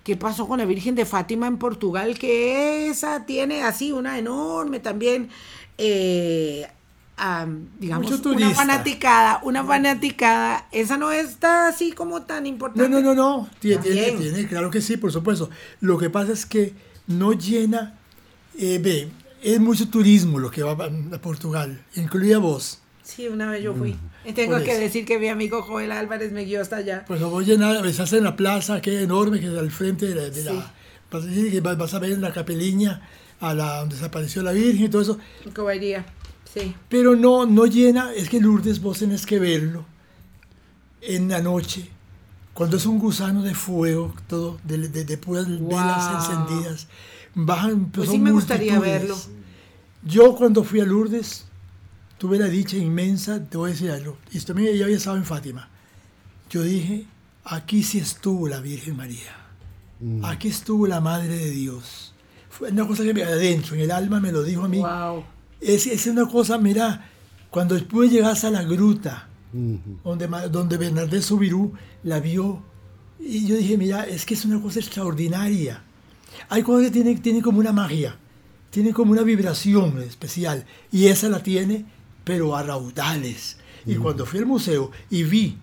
¿qué pasó con la Virgen de Fátima en Portugal? Que esa tiene así una enorme también... Eh, digamos, una fanaticada, una fanaticada, esa no está así como tan importante. No, no, no, no, tiene, tiene, claro que sí, por supuesto. Lo que pasa es que no llena, eh, ve, es mucho turismo lo que va a Portugal, incluida vos. Sí, una vez yo fui. Mm. tengo que decir que mi amigo Joel Álvarez me guió hasta allá. Pues lo voy a llenar, veces en la plaza, que enorme, que es al frente de la... De la vas, a ver en la capeliña a la donde desapareció la Virgen y todo eso. Cobería. Pero no, no llena, es que Lourdes vos tenés que verlo en la noche, cuando es un gusano de fuego, todo, de, de, puras velas encendidas. Bajan, pues, pues sí me gustaría verlo. Yo cuando fui a Lourdes, tuve la dicha inmensa, te voy a decir algo, y esto ya había estado en Fátima. Yo dije, aquí sí estuvo la Virgen María. Mm. Aquí estuvo la Madre de Dios. Fue una cosa que me adentro, en el alma me lo dijo a mí. Wow. Es, es una cosa, mira, cuando después llegas a la gruta, donde, donde Bernardés Subirú la vio Y yo dije, mira, es que es una cosa extraordinaria. Hay cosas que tienen, tienen como una magia, tienen como una vibración especial. Y esa la tiene, pero a raudales. Y cuando fui al museo y vi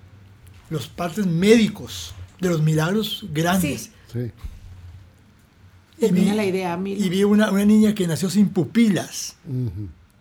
los partes médicos de los milagros grandes, Sí. Y vi- la idea, Milo. Y vi una, una niña que nació sin pupilas.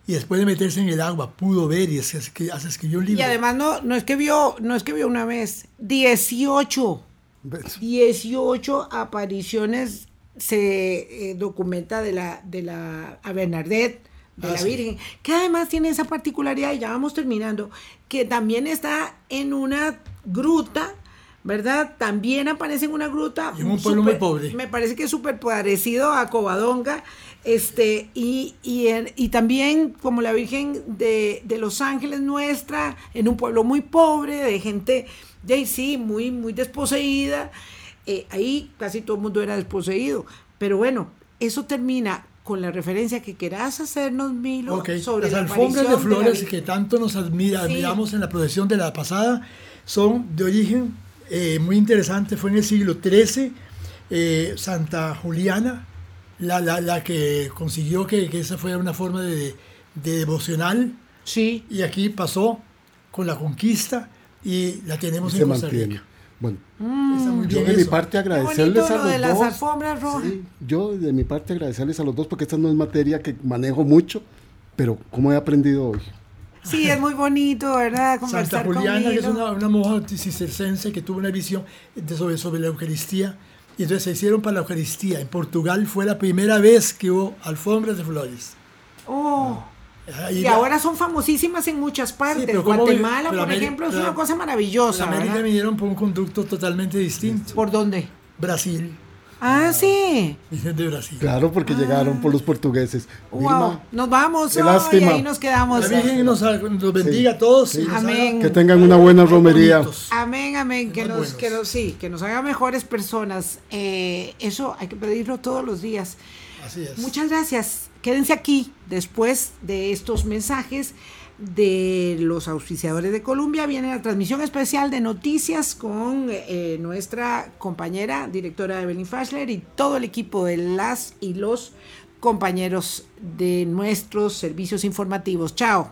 Y después de meterse en el agua pudo ver y es- es que hasta escribió un libro. Y además no, no es que vio, no es que vio una vez, 18, ¿Ves? 18 apariciones se eh, documenta de la, de la a Bernadette, de Ah, la sí. Virgen, que además tiene esa particularidad, y ya vamos terminando, que también está en una gruta, ¿verdad? También aparece en una gruta. Y en un pueblo muy pobre. Me parece que es súper parecido a Covadonga. Este, y, y, en- y también como la Virgen de, de Los Ángeles nuestra, en un pueblo muy pobre, de gente, de ahí sí, muy, muy desposeída. Eh, ahí casi todo el mundo era desposeído. Pero bueno, eso termina con la referencia que querás hacernos, Milo, Ok, sobre las la alfombras de flores que tanto nos admira, Sí. admiramos en la procesión de la pasada son de origen eh, muy interesante. Fue en el siglo XIII, eh, Santa Juliana, la, la, la que consiguió que, que esa fuera una forma de, de devocional. Sí, Y aquí pasó con la conquista y la tenemos se en Costa mantiene. Rica. Bueno, Está muy yo de mi parte agradecerles a lo de los las dos. alfombras rojas. Sí, yo de mi parte agradecerles a los dos porque esta no es materia que manejo mucho, pero como he aprendido hoy. Sí, es muy bonito, ¿verdad? Santa Juliana, con que es una, una monja cistercense que tuvo una visión de- sobre, sobre la Eucaristía. Y entonces se hicieron para la Eucaristía. En Portugal fue la primera vez que hubo alfombras de flores. Oh. Ahí Y la- ahora son famosísimas en muchas partes. ¿cómo Guatemala, por ejemplo, es pero- una cosa Los maravillosa. América ¿verdad? vinieron por un conducto totalmente distinto. ¿Por dónde? Brasil. Ah, sí. Vienen de Brasil. Claro, porque llegaron por los portugueses. Wow. Vilma, Nos vamos. qué lástima. ahí nos quedamos. La Virgen nos, nos bendiga a todos. y haga Amén. que tengan una buena romería. Amén, amén. Que nos, que nos, sí, que nos haga mejores personas. Eh, eso hay que pedirlo todos los días. Así es. Muchas gracias. Quédense aquí después de estos mensajes de los auspiciadores de Colombia viene la transmisión especial de noticias con eh, nuestra compañera, directora Evelyn Fashler y todo el equipo de las y los compañeros de nuestros servicios informativos. Chao.